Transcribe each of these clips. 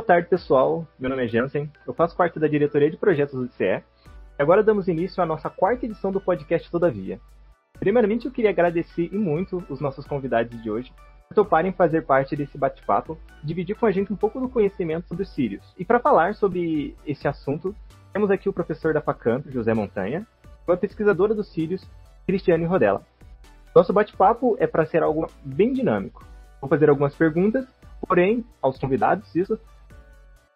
Boa tarde, pessoal. Meu nome é Jansen, eu faço parte da diretoria de projetos do CE. E agora damos início à nossa quarta edição do podcast Todavia. Primeiramente, eu queria agradecer e muito os nossos convidados de hoje por toparem fazer parte desse bate-papo, dividir com a gente um pouco do conhecimento sobre os Sirius. E para falar sobre esse assunto, temos aqui o professor da FACAMP, José Montanha, e a pesquisadora dos Sirius, Cristiane Rodella. Nosso bate-papo é para ser algo bem dinâmico. Vou fazer algumas perguntas, porém, aos convidados, isso,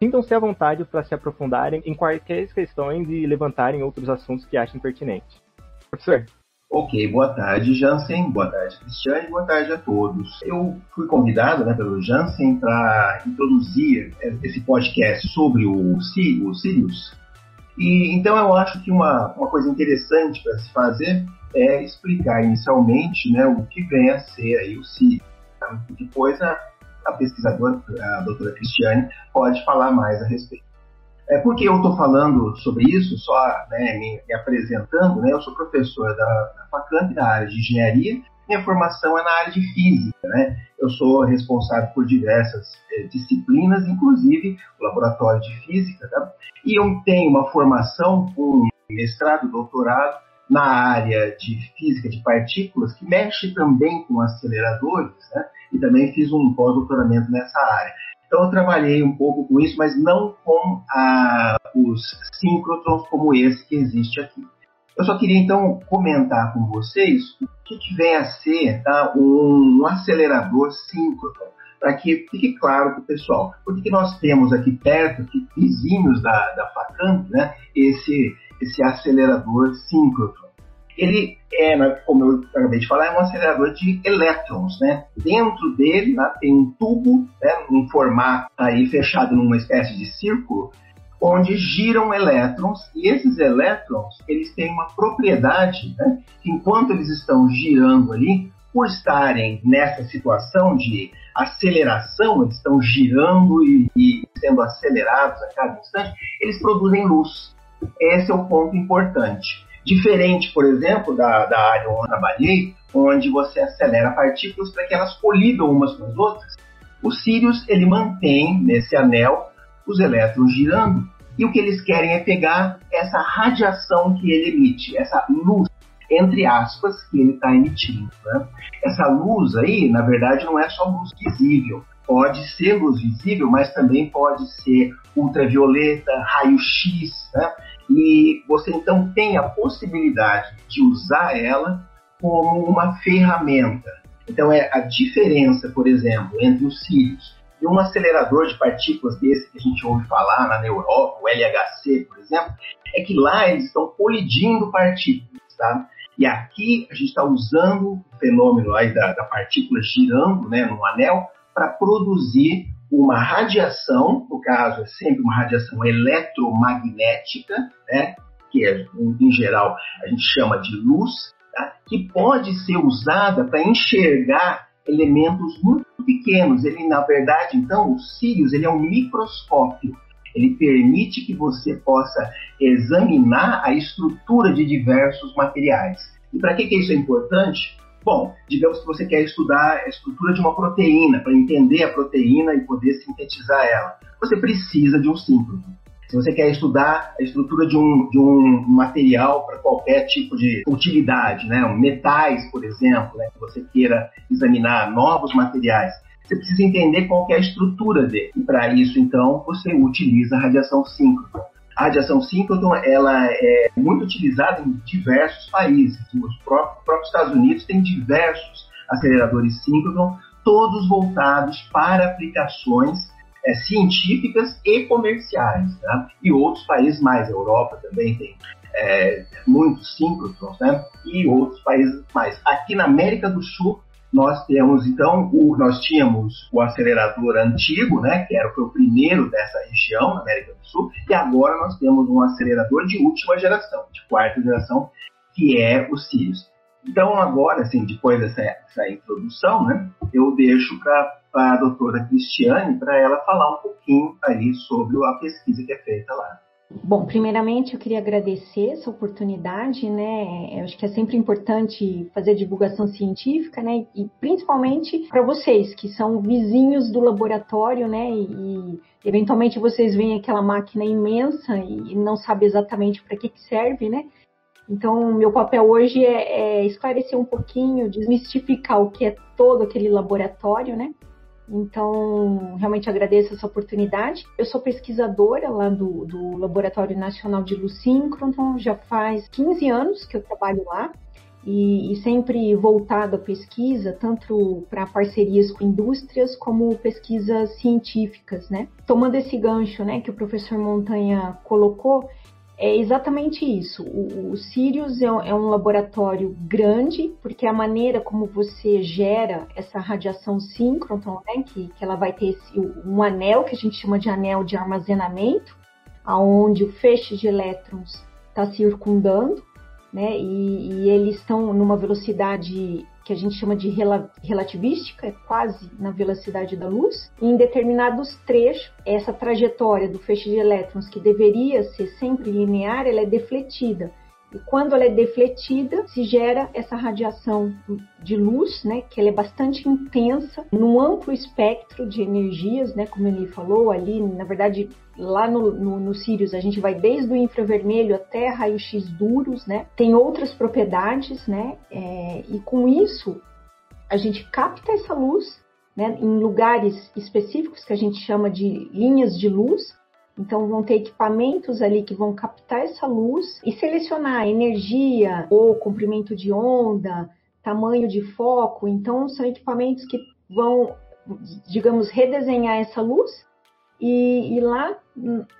sintam-se à vontade para se aprofundarem em quaisquer questões e levantarem outros assuntos que achem pertinentes. Professor. Ok, boa tarde, Jansen. Boa tarde, Cristiane. Boa tarde a todos. Eu fui convidado né, pelo Jansen para introduzir esse podcast sobre o, o Sirius. E, então, eu acho que uma, uma coisa interessante para se fazer é explicar inicialmente né, o que vem a ser aí o Sirius. Tá? Depois, a, a pesquisadora, a doutora Cristiane, pode falar mais a respeito. É porque eu estou falando sobre isso, só né, me, me, apresentando, né, eu sou professor da, da FACAMP, da área de engenharia, minha formação é na área de física, né? Eu sou responsável por diversas eh, disciplinas, inclusive o laboratório de física, tá? E eu tenho uma formação, um mestrado, doutorado na área de física de partículas, que mexe também com aceleradores, né? E também fiz um pós-doutoramento nessa área. Então eu trabalhei um pouco com isso, mas não com a, os síncrotrons como esse que existe aqui. Eu só queria então comentar com vocês o que, que vem a ser tá, um, um acelerador síncrotron, para que fique claro para o pessoal. Por que nós temos aqui perto, aqui, vizinhos da, da FACAMP, né, esse, esse acelerador síncrotron? ele é, como eu acabei de falar, é um acelerador de elétrons, né? Dentro dele né, tem um tubo, né, um formato aí fechado numa espécie de círculo, onde giram elétrons e esses elétrons eles têm uma propriedade, né, que enquanto eles estão girando ali, por estarem nessa situação de aceleração, eles estão girando e, e sendo acelerados a cada instante, eles produzem luz. Esse é o ponto importante. Diferente, por exemplo, da, da área onde eu trabalhei, onde você acelera partículas para que elas colidam umas com as outras, o Sirius ele mantém nesse anel os elétrons girando e o que eles querem é pegar essa radiação que ele emite, essa luz, entre aspas, que ele está emitindo. Né? Essa luz aí, na verdade, não é só luz visível. Pode ser luz visível, mas também pode ser ultravioleta, raio-x, né? E você então tem a possibilidade de usar ela como uma ferramenta. Então é a diferença, por exemplo, entre os cílios e um acelerador de partículas desse que a gente ouve falar na Europa, o LHC, por exemplo, é que lá eles estão colidindo partículas, tá? E aqui a gente está usando o fenômeno aí da, da partícula girando né, no anel para produzir uma radiação, no caso é sempre uma radiação eletromagnética, né, que é, em geral a gente chama de luz, tá, que pode ser usada para enxergar elementos muito pequenos. Ele, na verdade, então, o Sirius ele é um microscópio. Ele permite que você possa examinar a estrutura de diversos materiais. E para que, que isso é importante? Bom, digamos que você quer estudar a estrutura de uma proteína, para entender a proteína e poder sintetizar ela. Você precisa de um síncrono. Se você quer estudar a estrutura de um, de um material para qualquer tipo de utilidade, né? metais, por exemplo, né? que você queira examinar novos materiais, você precisa entender qual é a estrutura dele. E para isso, então, você utiliza a radiação síncrona. A radiação síncrotron ela é muito utilizada em diversos países. Os próprios, Estados Unidos têm diversos aceleradores síncrotron, todos voltados para aplicações é, científicas e comerciais. Tá? E outros países mais, a Europa também tem é, muitos síncrotrons, né? e outros países mais. Aqui na América do Sul, nós temos então o, nós tínhamos o acelerador antigo, né, que era foi o primeiro dessa região América do Sul, e agora nós temos um acelerador de última geração, de quarta geração, que é o Sirius. Então agora, assim, depois dessa, dessa introdução, né, eu deixo para a doutora Cristiane para ela falar um pouquinho aí sobre a pesquisa que é feita lá. Bom, primeiramente eu queria agradecer essa oportunidade, né? Eu acho que é sempre importante fazer divulgação científica, né? E principalmente para vocês que são vizinhos do laboratório, né? E eventualmente vocês veem aquela máquina imensa e não sabem exatamente para que, que serve, né? Então, meu papel hoje é, é esclarecer um pouquinho, desmistificar o que é todo aquele laboratório, né? Então, realmente agradeço essa oportunidade. Eu sou pesquisadora lá do, do Laboratório Nacional de Luz Síncrono, já faz 15 anos que eu trabalho lá. E, e, sempre voltado à pesquisa, tanto para parcerias com indústrias como pesquisas científicas, né? Tomando esse gancho, né, que o professor Montanha colocou, é exatamente isso. O, o Sirius é, é, um laboratório grande, porque a maneira como você gera essa radiação síncrotron, né, que, que ela vai ter esse, um anel que a gente chama de anel de armazenamento, aonde o feixe de elétrons está circundando, né, e, e eles estão numa velocidade que a gente chama de relativística, é quase na velocidade da luz. E em determinados trechos, essa trajetória do feixe de elétrons, que deveria ser sempre linear, ela é defletida. E quando ela é defletida, se gera essa radiação de luz, né, que ela é bastante intensa, num amplo espectro de energias, né, como ele falou ali, na verdade, lá no, no, no Sirius a gente vai desde o infravermelho até raio-x duros, né, tem outras propriedades, né, é, e com isso a gente capta essa luz, né, em lugares específicos que a gente chama de linhas de luz, então vão ter equipamentos ali que vão captar essa luz e selecionar energia ou comprimento de onda, tamanho de foco. Então são equipamentos que vão, digamos, redesenhar essa luz e, e lá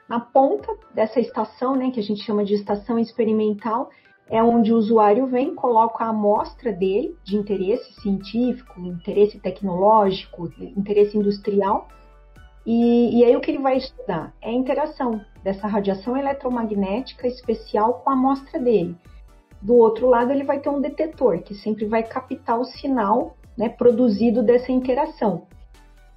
na ponta dessa estação, né, que a gente chama de estação experimental, é onde o usuário vem, coloca a amostra dele de interesse científico, interesse tecnológico, interesse industrial e, e, aí o que ele vai estudar? É a interação dessa radiação eletromagnética especial com a amostra dele. Do outro lado, ele vai ter um detetor, que sempre vai captar o sinal né, produzido dessa interação.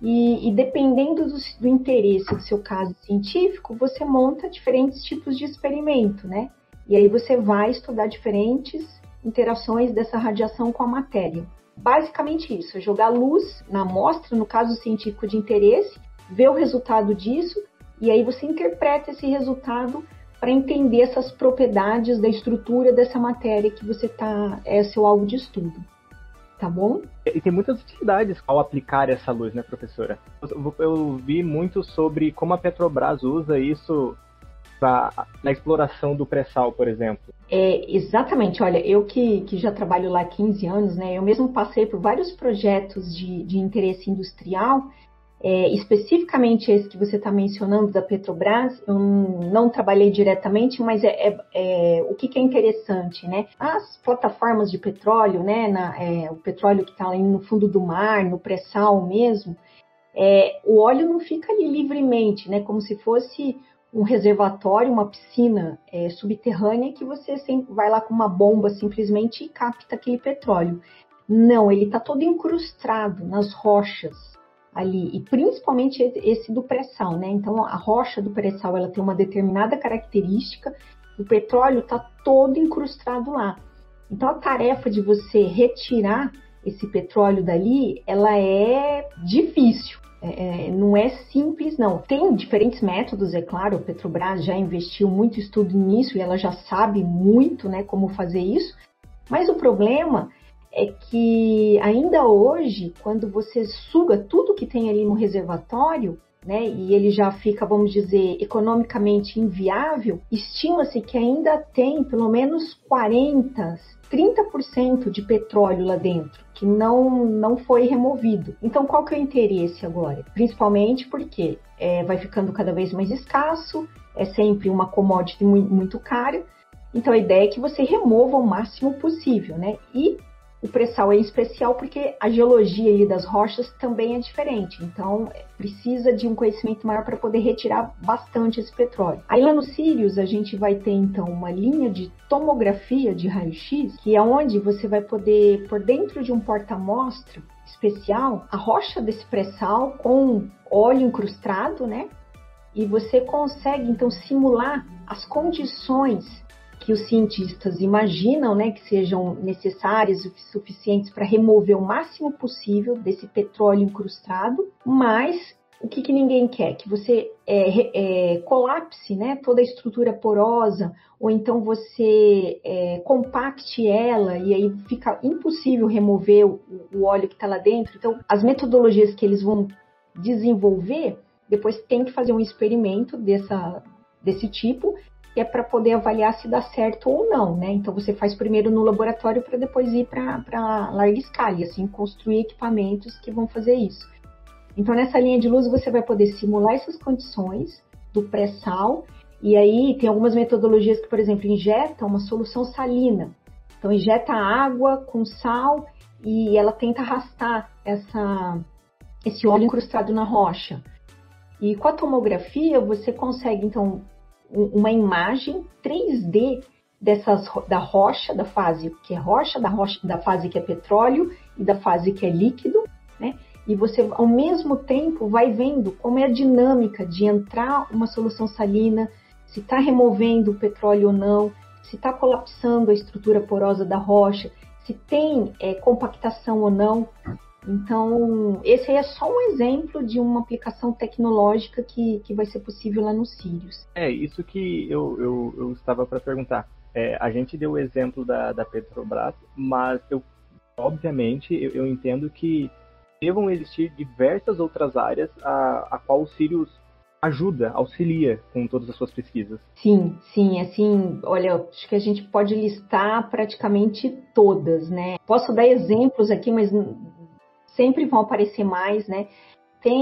E, e dependendo do, do, interesse do seu caso científico, você monta diferentes tipos de experimento, né? E aí você vai estudar diferentes interações dessa radiação com a matéria. Basicamente isso, é jogar luz na amostra, no caso científico de interesse, vê o resultado disso e aí você interpreta esse resultado para entender essas propriedades da estrutura dessa matéria que você tá é seu alvo de estudo. Tá bom? E tem muitas utilidades ao aplicar essa luz, né, professora? Eu, eu vi muito sobre como a Petrobras usa isso pra, na exploração do pré-sal, por exemplo. É, exatamente. Olha, eu que, que já trabalho lá há 15 anos, né, eu mesmo passei por vários projetos de, de interesse industrial é, especificamente esse que você está mencionando da Petrobras, eu não trabalhei diretamente, mas é, é, é o que, que, é interessante, né? As plataformas de petróleo, né? Na, é, o petróleo que está ali no fundo do mar, no pré-sal mesmo, é, o óleo não fica ali livremente, né? Como se fosse um reservatório, uma piscina é, subterrânea que você vai lá com uma bomba simplesmente e capta aquele petróleo. Não, ele está todo incrustado nas rochas, ali, e principalmente esse do pré-sal, né? Então a rocha do pré-sal ela tem uma determinada característica, o petróleo está todo incrustado lá. Então a tarefa de você retirar esse petróleo dali, ela é difícil. É, é não é simples, não. Tem diferentes métodos, é claro. O Petrobras já investiu muito estudo nisso e ela já sabe muito, né, como fazer isso. Mas o problema é que ainda hoje, quando você suga tudo que tem ali no reservatório, né, e ele já fica, vamos dizer, economicamente inviável, estima-se que ainda tem pelo menos 40, 30% de petróleo lá dentro, que não, não foi removido. Então, qual que é o interesse agora? Principalmente porque é, vai ficando cada vez mais escasso, é sempre uma commodity muito, muito cara, então a ideia é que você remova o máximo possível, né? E o pré-sal é especial porque a geologia ali das rochas também é diferente. Então, precisa de um conhecimento maior para poder retirar bastante esse petróleo. Aí lá no Sirius, a gente vai ter então uma linha de tomografia de raio-x, que é onde você vai poder, por dentro de um porta-amostra especial, a rocha desse pré-sal com óleo incrustado, né? E você consegue então simular as condições que os cientistas imaginam né, que sejam necessárias suficientes para remover o máximo possível desse petróleo incrustado, mas o que, que ninguém quer? Que você é, é, colapse né, toda a estrutura porosa, ou então você é, compacte ela e aí fica impossível remover o, o óleo que está lá dentro. Então, as metodologias que eles vão desenvolver, depois tem que fazer um experimento dessa, desse tipo, é para poder avaliar se dá certo ou não, né? Então você faz primeiro no laboratório para depois ir para larga escala, e assim construir equipamentos que vão fazer isso. Então, nessa linha de luz, você vai poder simular essas condições do pré-sal. E aí, tem algumas metodologias que, por exemplo, injetam uma solução salina. Então, injeta água com sal e ela tenta arrastar essa, esse óleo incrustado na rocha. E com a tomografia, você consegue, então, uma imagem 3D dessas, da rocha, da fase que é rocha, da, rocha, da fase que é petróleo e da fase que é líquido, né? e você, ao mesmo tempo, vai vendo como é a dinâmica de entrar uma solução salina, se está removendo o petróleo ou não, se está colapsando a estrutura porosa da rocha, se tem é, compactação ou não. Então, esse aí é só um exemplo de uma aplicação tecnológica que, que vai ser possível lá no Sirius. É, isso que eu, eu, eu estava para perguntar. É, a gente deu o exemplo da, da Petrobras, mas eu, obviamente, eu, eu entendo que devam existir diversas outras áreas a, a qual o Sirius ajuda, auxilia com todas as suas pesquisas. Sim, sim, assim, olha, acho que a gente pode listar praticamente todas, né? Posso dar exemplos aqui, mas sempre vão aparecer mais, né? Tem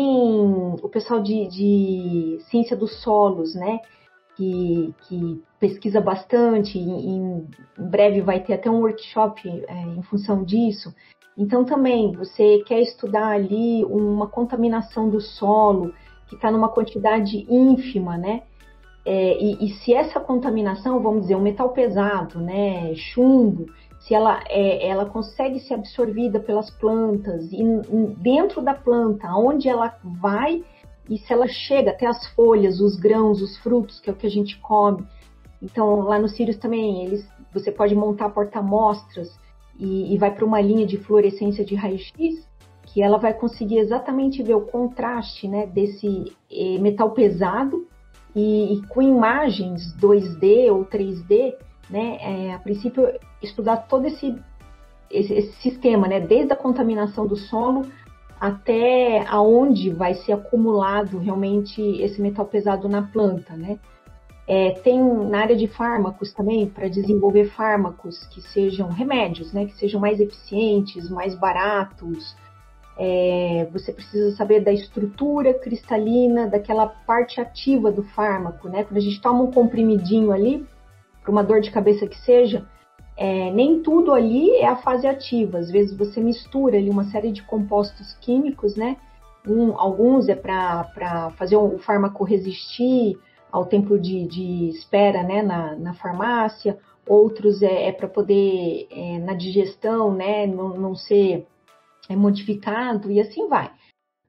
o pessoal de, de ciência dos solos, né? Que, que pesquisa bastante, em, em breve vai ter até um workshop é, em função disso. Então, também, você quer estudar ali uma contaminação do solo que está numa quantidade ínfima, né? É, e, e, se essa contaminação, vamos dizer, um metal pesado, né, chumbo, se ela, é, ela consegue ser absorvida pelas plantas e dentro da planta, onde ela vai e se ela chega até as folhas, os grãos, os frutos, que é o que a gente come. Então, lá no Sirius também, eles, você pode montar porta-amostras e, e vai para uma linha de fluorescência de raio-x, que ela vai conseguir exatamente ver o contraste né, desse eh, metal pesado e, e, com imagens 2D ou 3D, né, é, a princípio estudar todo esse, esse, esse, sistema, né, desde a contaminação do solo até aonde vai ser acumulado realmente esse metal pesado na planta, né? É, tem na área de fármacos também, para desenvolver fármacos que sejam remédios, né, que sejam mais eficientes, mais baratos. É, você precisa saber da estrutura cristalina, daquela parte ativa do fármaco, né? Quando a gente toma um comprimidinho ali, para uma dor de cabeça que seja, é, nem tudo ali é a fase ativa. Às vezes você mistura ali uma série de compostos químicos, né? Um, alguns é para fazer o fármaco resistir ao tempo de, de espera né, na, na farmácia, outros é, é para poder, é, na digestão, né, não, não ser é, modificado e assim vai.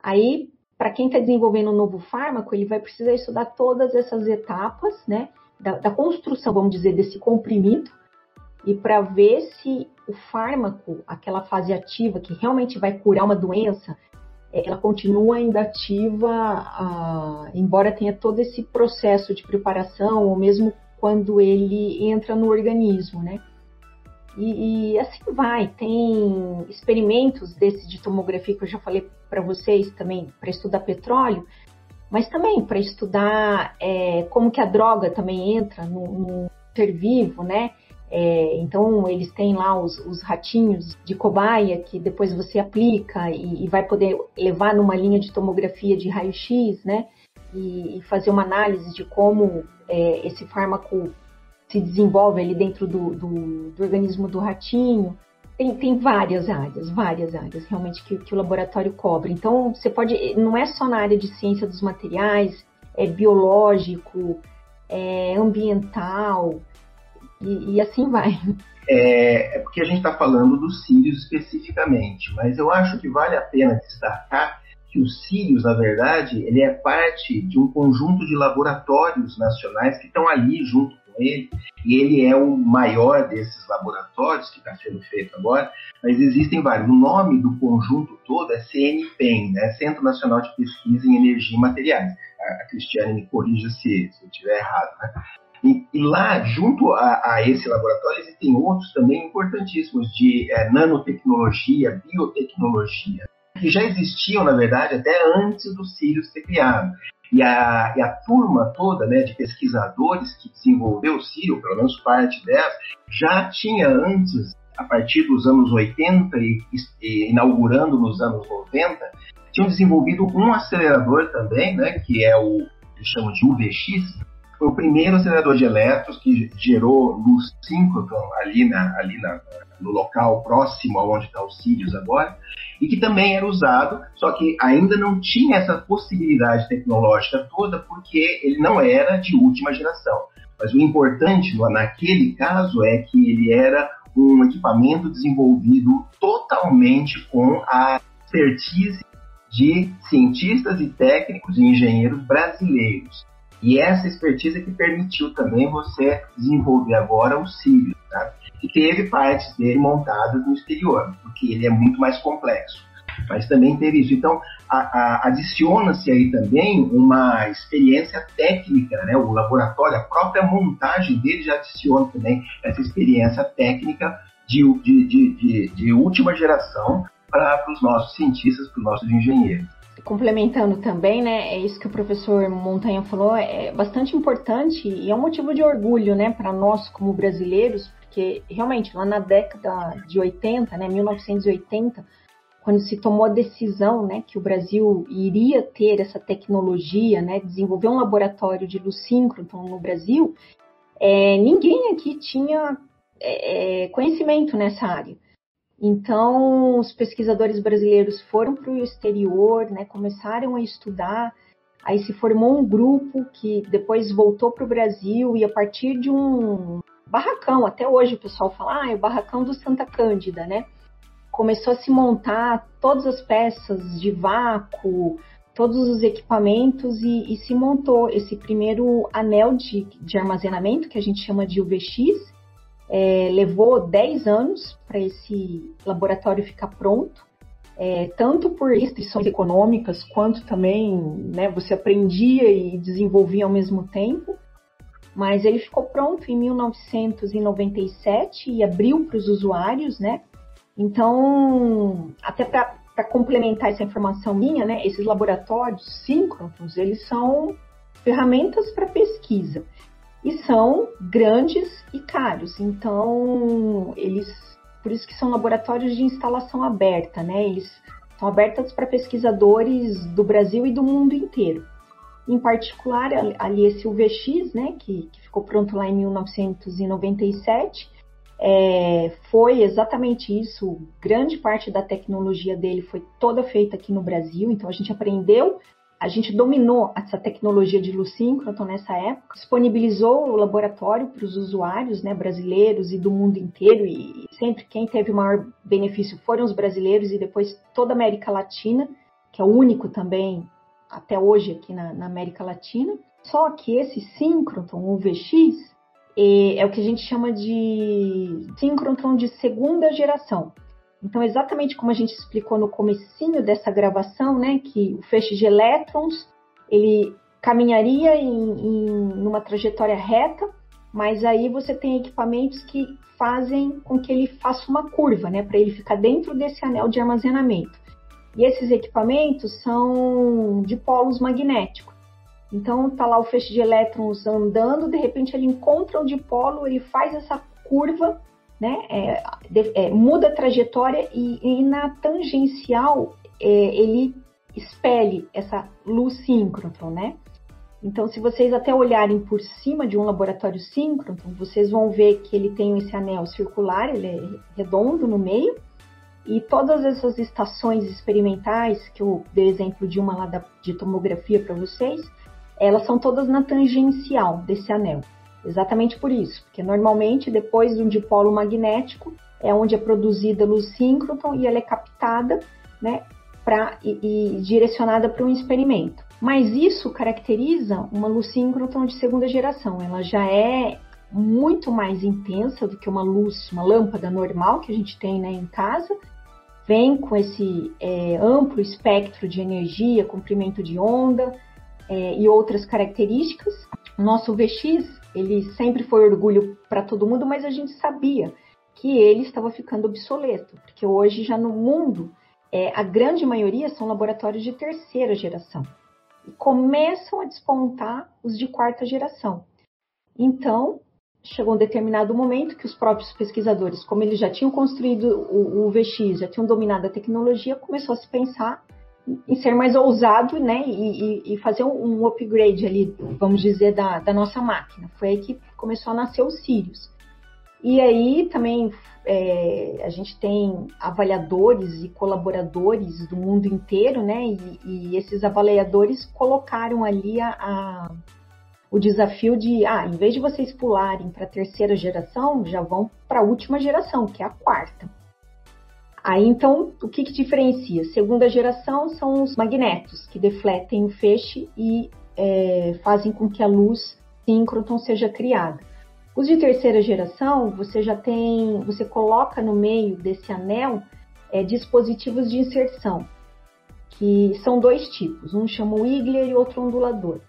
Aí, para quem está desenvolvendo um novo fármaco, ele vai precisar estudar todas essas etapas, né, da, da construção, vamos dizer, desse comprimido, e para ver se o fármaco, aquela fase ativa que realmente vai curar uma doença, ela continua ainda ativa, ah, embora tenha todo esse processo de preparação, ou mesmo quando ele entra no organismo, né? E, e assim vai. Tem experimentos desse de tomografia que eu já falei para vocês também para estudar petróleo, mas também para estudar é, como que a droga também entra no, no ser vivo, né? É, então, eles têm lá os, os, ratinhos de cobaia que depois você aplica e, e vai poder levar numa linha de tomografia de raio-x, né? E, e, fazer uma análise de como é, esse fármaco se desenvolve ali dentro do, do, do organismo do ratinho. Tem, tem, várias áreas, várias áreas realmente que, que, o laboratório cobre. Então, você pode, não é só na área de ciência dos materiais, é biológico, é ambiental, e, e assim vai. É, é, porque a gente está falando dos Sírios especificamente, mas eu acho que vale a pena destacar que o Sirius, na verdade, ele é parte de um conjunto de laboratórios nacionais que estão ali junto com ele, e ele é o maior desses laboratórios que está sendo feito agora, mas existem vários. O nome do conjunto todo é CNPEM, né? Centro Nacional de Pesquisa em Energia e Materiais. A, a Cristiane me corrija se, se eu estiver errado, né? E, e, lá, junto a, a, esse laboratório, existem outros também importantíssimos de é, nanotecnologia, biotecnologia, que já existiam, na verdade, até antes do Sirius ser criado. E a, e a turma toda né, de pesquisadores que desenvolveu o Sirius, pelo menos parte delas, já tinha antes, a partir dos anos 80 e, e inaugurando nos anos 90, tinham desenvolvido um acelerador também, né, que é o que chamam de UVX, foi o primeiro acelerador de elétrons que gerou luz síncrotron ali, na, ali na, no local próximo aonde está o Sirius agora, e que também era usado, só que ainda não tinha essa possibilidade tecnológica toda, porque ele não era de última geração. Mas o importante naquele caso é que ele era um equipamento desenvolvido totalmente com a expertise de cientistas e técnicos e engenheiros brasileiros. E essa expertise que permitiu também você desenvolver agora o Sirius, tá? que teve partes dele montadas no exterior, porque ele é muito mais complexo. Mas também teve isso. Então, adiciona-se aí também uma experiência técnica, né? O laboratório, a própria montagem dele já adiciona também essa experiência técnica de, de, de, de, de última geração para os nossos cientistas, para os nossos engenheiros complementando também, né, é isso que o professor Montanha falou, é bastante importante e é um motivo de orgulho, né, para nós como brasileiros, porque realmente lá na década de 80, né, 1980, quando se tomou a decisão, né, que o Brasil iria ter essa tecnologia, né, desenvolver um laboratório de luz síncroton no Brasil, é, ninguém aqui tinha é, é conhecimento nessa área. Então, os pesquisadores brasileiros foram para o exterior, né, começaram a estudar, aí se formou um grupo que depois voltou para o Brasil e a partir de um barracão, até hoje o pessoal fala, ah, é o barracão do Santa Cândida, né? Começou a se montar todas as peças de vácuo, todos os equipamentos e, e se montou esse primeiro anel de, de armazenamento, que a gente chama de UVX, é, levou 10 anos para esse laboratório ficar pronto, é, tanto por restrições econômicas, quanto também né, você aprendia e desenvolvia ao mesmo tempo. Mas ele ficou pronto em 1997 e abriu para os usuários, né? Então, até para complementar essa informação minha, né, esses laboratórios síncronos, eles são ferramentas para pesquisa e são grandes e caros. Então, eles, por isso que são laboratórios de instalação aberta, né? Eles são abertos para pesquisadores do Brasil e do mundo inteiro. Em particular, ali esse UVX, né, que, que ficou pronto lá em 1997, é, foi exatamente isso. Grande parte da tecnologia dele foi toda feita aqui no Brasil, então a gente aprendeu a gente dominou essa tecnologia de luz síncroton nessa época, disponibilizou o laboratório para os usuários né, brasileiros e do mundo inteiro, e sempre quem teve o maior benefício foram os brasileiros e depois toda a América Latina, que é o único também até hoje aqui na, na América Latina. Só que esse síncroton, o VX, é, é o que a gente chama de síncroton de segunda geração. Então, exatamente como a gente explicou no comecinho dessa gravação, né, que o feixe de elétrons, ele caminharia em, em trajetória reta, mas aí você tem equipamentos que fazem com que ele faça uma curva, né, para ele ficar dentro desse anel de armazenamento. E esses equipamentos são de polos magnéticos. Então tá lá o feixe de elétrons andando, de repente ele encontra o dipolo, ele faz essa curva né? É, é, muda a trajetória e, e na tangencial é, ele expele essa luz síncroton, né? Então, se vocês até olharem por cima de um laboratório síncroton, vocês vão ver que ele tem esse anel circular, ele é redondo no meio, e todas essas estações experimentais, que eu dei exemplo de uma lá da, de tomografia para vocês, elas são todas na tangencial desse anel. Exatamente por isso, porque normalmente depois de um dipolo magnético é onde é produzida luz síncroton e ela é captada, né, pra, e, e direcionada para um experimento. Mas isso caracteriza uma luz síncrotron de segunda geração. Ela já é muito mais intensa do que uma luz, uma lâmpada normal que a gente tem né, em casa. Vem com esse é, amplo espectro de energia, comprimento de onda é, e outras características. Nosso VX, ele sempre foi orgulho para todo mundo, mas a gente sabia que ele estava ficando obsoleto, porque hoje já no mundo é, a grande maioria são laboratórios de terceira geração e começam a despontar os de quarta geração. Então, chegou um determinado momento que os próprios pesquisadores, como eles já tinham construído o, o VX, já tinham dominado a tecnologia, começou a se pensar em ser mais ousado, né, e, e fazer um, upgrade ali, vamos dizer, da, da, nossa máquina. Foi aí que começou a nascer o Sirius. E aí também é, a gente tem avaliadores e colaboradores do mundo inteiro, né, e, e esses avaliadores colocaram ali a, a o desafio de, ah, em vez de vocês pularem para a terceira geração, já vão para a última geração, que é a quarta. Aí então, o que, que diferencia? Segunda geração são os magnetos, que defletem o feixe e é, fazem com que a luz síncroton seja criada. Os de terceira geração, você já tem, você coloca no meio desse anel é, dispositivos de inserção, que são dois tipos, um chama o Igler e outro ondulador.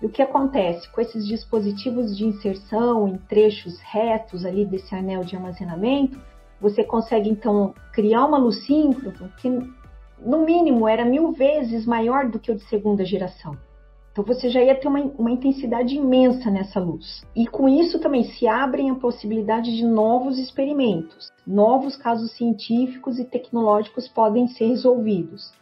E o que acontece com esses dispositivos de inserção em trechos retos ali desse anel de armazenamento? Você consegue então criar uma luz síncrona que no mínimo era mil vezes maior do que o de segunda geração. Então você já ia ter uma, uma, intensidade imensa nessa luz. E com isso também se abrem a possibilidade de novos experimentos, novos casos científicos e tecnológicos podem ser resolvidos.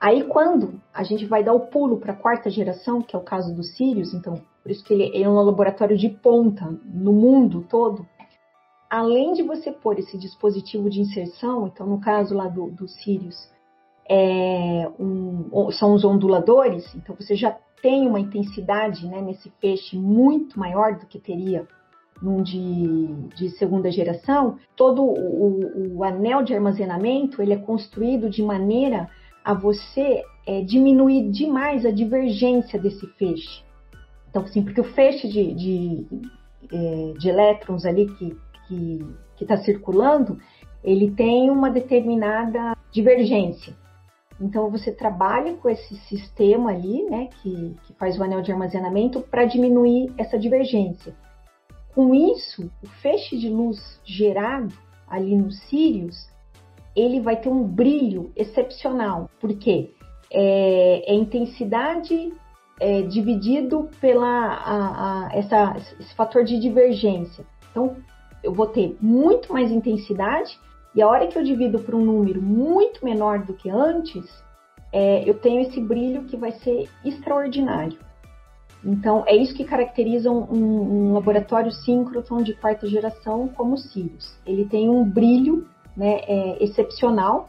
Aí quando a gente vai dar o pulo para a quarta geração, que é o caso do Sirius, então por isso que ele é um laboratório de ponta no mundo todo, além de você pôr esse dispositivo de inserção, então no caso lá do, do Sirius, é um, são os onduladores, então você já tem uma intensidade né, nesse peixe muito maior do que teria num de, de segunda geração, todo o, o, anel de armazenamento ele é construído de maneira a você é, diminuir demais a divergência desse feixe. Então, assim, porque o feixe de, de, é, de elétrons ali que que está circulando, ele tem uma determinada divergência. Então, você trabalha com esse sistema ali, né, que, que faz o anel de armazenamento, para diminuir essa divergência. Com isso, o feixe de luz gerado ali no Sirius, ele vai ter um brilho excepcional, porque é, é intensidade é, dividido pela a, a, essa, esse fator de divergência. Então, eu vou ter muito mais intensidade e a hora que eu divido por um número muito menor do que antes, é, eu tenho esse brilho que vai ser extraordinário. Então, é isso que caracteriza um, um laboratório síncrotron de quarta geração como o Sirius. Ele tem um brilho né, é, excepcional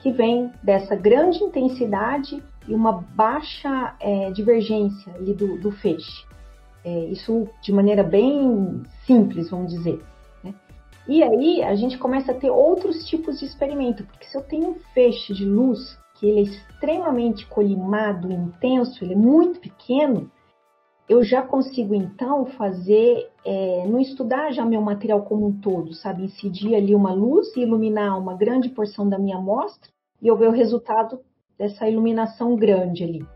que vem dessa grande intensidade e uma baixa é, divergência do, do feixe. É, isso de maneira bem simples, vamos dizer. E aí a gente começa a ter outros tipos de experimento, porque se eu tenho um feixe de luz que ele é extremamente colimado, intenso, ele é muito pequeno, eu já consigo então fazer, é, não estudar já meu material como um todo, sabe? Incidir ali uma luz e iluminar uma grande porção da minha amostra e eu ver o resultado dessa iluminação grande ali.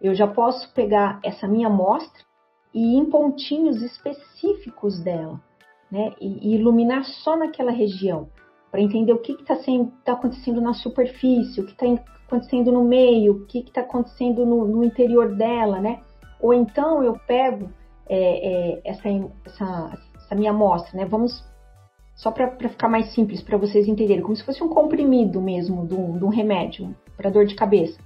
Eu já posso pegar essa minha amostra e ir em pontinhos específicos dela, né? E, iluminar só naquela região, para entender o que está tá acontecendo na superfície, o que está acontecendo no meio, o que está acontecendo no, no interior dela, né? Ou então eu pego é, é, essa, essa, essa, minha amostra, né? Vamos só para ficar mais simples para vocês entenderem, como se fosse um comprimido mesmo de um, de um remédio para dor de cabeça.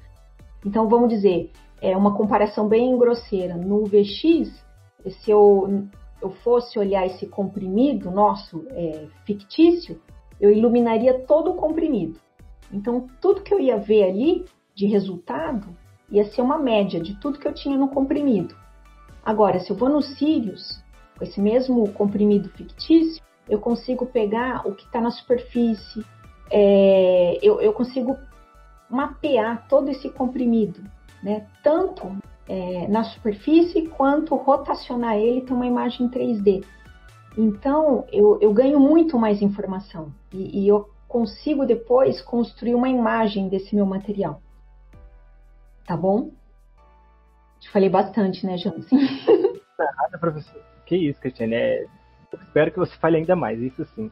Então vamos dizer, é uma comparação bem grosseira. No VX, se eu, eu fosse olhar esse comprimido nosso é, fictício, eu iluminaria todo o comprimido. Então tudo que eu ia ver ali de resultado ia ser uma média de tudo que eu tinha no comprimido. Agora, se eu vou no Sirius, com esse mesmo comprimido fictício, eu consigo pegar o que está na superfície, é, eu, eu, consigo mapear todo esse comprimido, né? Tanto é, na superfície quanto rotacionar ele tem uma imagem 3D. Então eu, eu ganho muito mais informação e, e eu consigo depois construir uma imagem desse meu material. Tá bom? Te falei bastante, né, Jansen? Nada, professor. Que isso, Cristiane. É... espero que você fale ainda mais, isso sim.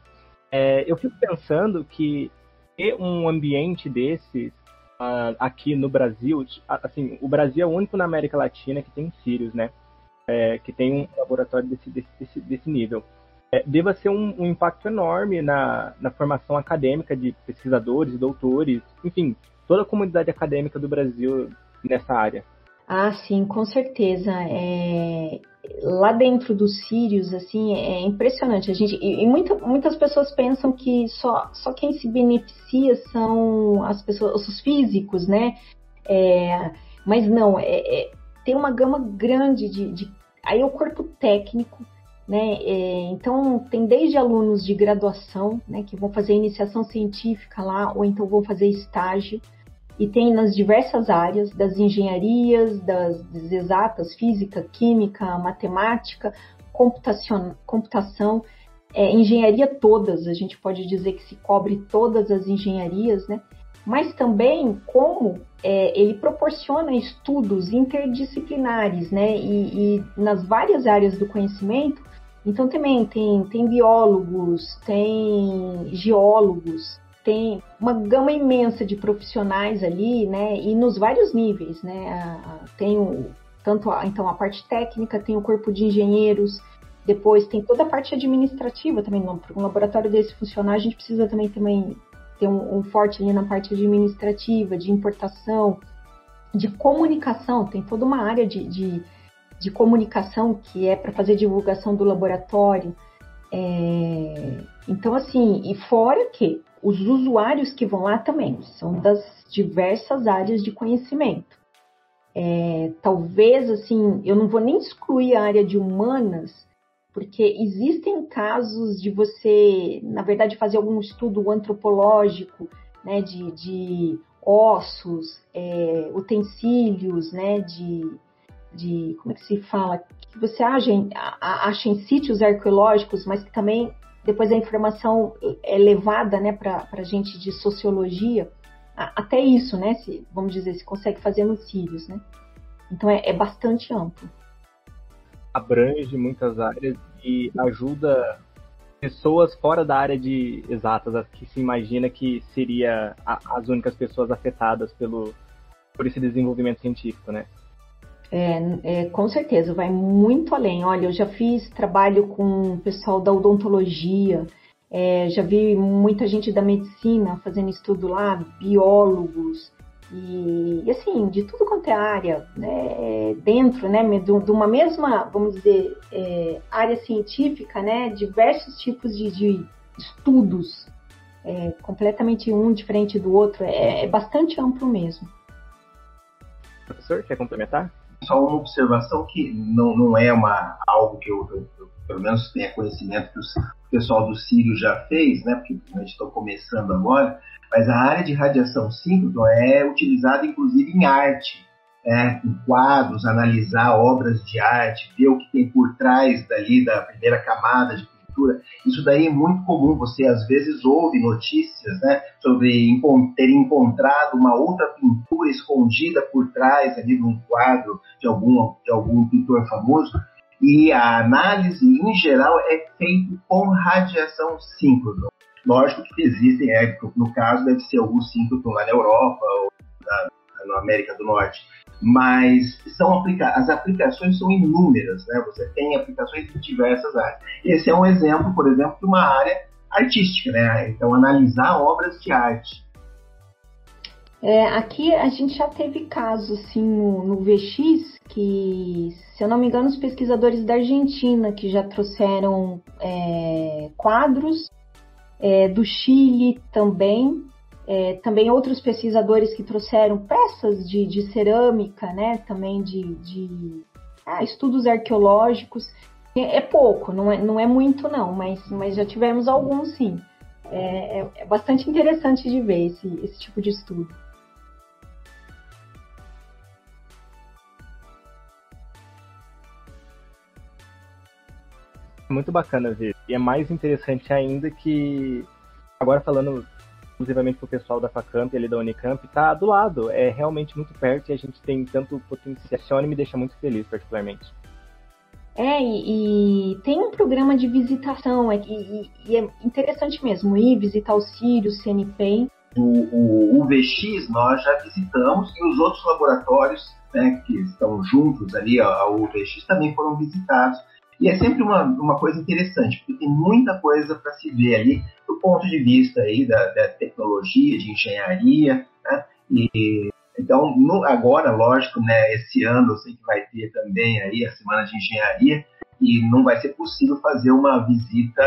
É, eu fico pensando que ter um ambiente desses uh, aqui no Brasil, assim, o Brasil é o único na América Latina que tem Sirius, né? É, que tem um laboratório desse, desse, desse nível. É, deva ser um, um, impacto enorme na, na formação acadêmica de pesquisadores, doutores, enfim, toda a comunidade acadêmica do Brasil nessa área. Ah, sim, com certeza. É... Lá dentro dos Sirius, assim, é impressionante. A gente e muita, muitas pessoas pensam que só, só quem se beneficia são as pessoas, os físicos, né? É... Mas não, é, é, tem uma gama grande de, de... aí é o corpo técnico, né? É, então tem desde alunos de graduação, né, que vão fazer iniciação científica lá, ou então vão fazer estágio e tem nas diversas áreas das engenharias, das, das exatas, física, química, matemática, computação, computação é, engenharia todas, a gente pode dizer que se cobre todas as engenharias, né? Mas também como é, ele proporciona estudos interdisciplinares, né? E, e, nas várias áreas do conhecimento, então também tem, tem biólogos, tem geólogos, tem uma gama imensa de profissionais ali, né? E nos vários níveis, né? Tem o, tanto a, então a parte técnica, tem o corpo de engenheiros, depois tem toda a parte administrativa também. Um laboratório desse funcionar, a gente precisa também, também ter um, um forte ali na parte administrativa, de importação, de comunicação. Tem toda uma área de, de, de comunicação que é para fazer divulgação do laboratório. É, então, assim, e fora que os usuários que vão lá também são das diversas áreas de conhecimento. É, talvez, assim, eu não vou nem excluir a área de humanas, porque existem casos de você, na verdade, fazer algum estudo antropológico, né, de, de ossos, é, utensílios, né, de, de, como é que se fala, que você acha, acha em sítios arqueológicos, mas que também depois a informação é levada né, para a gente de sociologia, até isso, né? Se, vamos dizer, se consegue fazer nos Sírios, né? Então é, é bastante amplo. Abrange muitas áreas e ajuda pessoas fora da área de exatas, as que se imagina que seria a, as únicas pessoas afetadas pelo por esse desenvolvimento científico, né? É, é, com certeza, vai muito além. Olha, eu já fiz trabalho com o pessoal da odontologia, é, já vi muita gente da medicina fazendo estudo lá, biólogos, e, e assim, de tudo quanto é área, né, dentro né, de, de uma mesma, vamos dizer, é, área científica, né, diversos tipos de, de estudos, é, completamente um diferente do outro, é, é bastante amplo mesmo. Professor, quer complementar? Só uma observação que não, não é uma, algo que eu, eu, eu pelo menos tenha conhecimento que os, o pessoal do Sírio já fez, né, porque a gente está começando agora, mas a área de radiação síncrona é utilizada inclusive em arte, né, em quadros, analisar obras de arte, ver o que tem por trás dali da primeira camada de Isso daí é muito comum. Você às vezes ouve notícias né, sobre ter encontrado uma outra pintura escondida por trás ali de um quadro de algum, de algum pintor famoso. E a análise, em geral, é feita com radiação síncrona. Lógico que existem, é, no caso, deve ser algum síncrono lá na Europa ou na, na América do Norte mas são aplica as aplicações são inúmeras, né? Você tem aplicações em diversas áreas. Esse é um exemplo, por exemplo, de uma área artística, né? Então, analisar obras de arte. É, aqui a gente já teve casos assim no, no, VX que, se eu não me engano, os pesquisadores da Argentina que já trouxeram é, quadros, é, do Chile também, é, também outros pesquisadores que trouxeram peças de, de cerâmica, né, também de, de ah, estudos arqueológicos. É, é, pouco, não é, não é muito não, mas, mas já tivemos alguns sim. É, é, é bastante interessante de ver esse, esse tipo de estudo. Muito bacana ver. E é mais interessante ainda que, agora falando exclusivamente pro pessoal da Facamp ali da Unicamp, tá do lado. É realmente muito perto e a gente tem tanto potencial e me deixa muito feliz, particularmente. É, e, e, tem um programa de visitação, é, e, e, é interessante mesmo ir visitar o Sírio, o CNPEM. O, o UVX nós já visitamos e os outros laboratórios né, que estão juntos ali ao UVX também foram visitados. E é sempre uma, uma coisa interessante, porque tem muita coisa para se ver ali do ponto de vista aí da, da tecnologia, de engenharia, né? E então, no, agora, lógico, né, esse ano eu sei que vai ter também aí a semana de engenharia e não vai ser possível fazer uma visita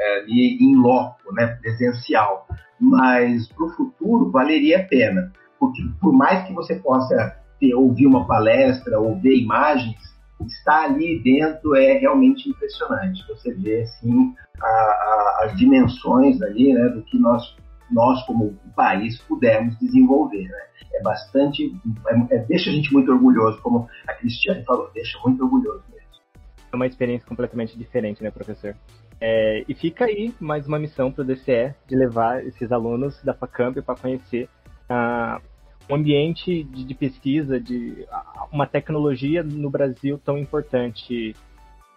é, ali em loco, né, presencial. Mas para o futuro valeria a pena, porque por mais que você possa ter, ouvir uma palestra ou ver imagens, estar ali dentro é realmente impressionante. Você vê assim a, a, as dimensões ali, né, do que nós nós como país pudemos desenvolver. Né? É bastante, é, é, deixa a gente muito orgulhoso, como a Cristiane falou, deixa muito orgulhoso mesmo. É uma experiência completamente diferente, né, professor? É, e fica aí mais uma missão para o DCE de levar esses alunos da FACAMP para conhecer uh, um ambiente de, de pesquisa, de uh, uma tecnologia no Brasil tão importante uh,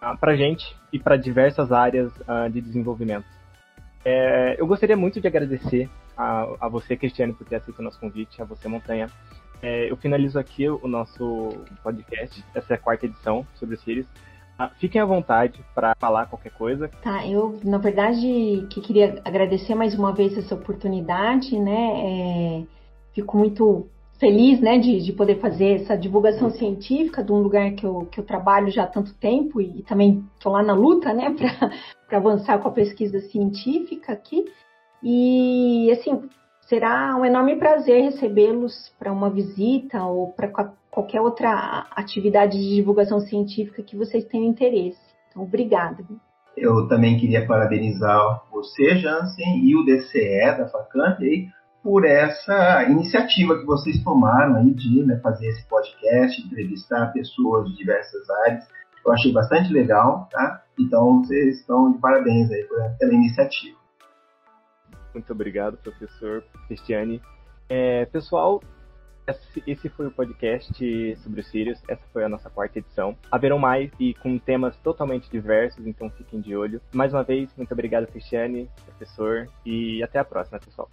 ah, para a gente e para diversas áreas de desenvolvimento. É, eu gostaria muito de agradecer a, a você, Cristiane, por ter aceito o nosso convite, a você, Montanha. É, eu finalizo aqui o nosso podcast, essa é a quarta edição sobre os Sirius. Ah, fiquem à vontade para falar qualquer coisa. Tá, eu, na verdade, que queria agradecer mais uma vez essa oportunidade, né? É, fico muito feliz, né, de, de poder fazer essa divulgação científica de um lugar que eu, que eu trabalho já há tanto tempo e, e também estou lá na luta, né, para avançar com a pesquisa científica aqui. E, assim, será um enorme prazer recebê-los para uma visita ou para qualquer outra atividade de divulgação científica que vocês tenham interesse. Então, obrigada. Eu também queria parabenizar você, Jansen, e o DCE da Facamp por essa iniciativa que vocês tomaram aí de né, fazer esse podcast, entrevistar pessoas de diversas áreas. Eu achei bastante legal, tá? Então vocês estão de parabéns aí pela iniciativa. Muito obrigado, professor Cristiane. É, pessoal, esse foi o podcast sobre o Sirius. Essa foi a nossa quarta edição. Haverão mais e com temas totalmente diversos, então fiquem de olho. Mais uma vez, muito obrigado, Cristiane, professor, e até a próxima, pessoal.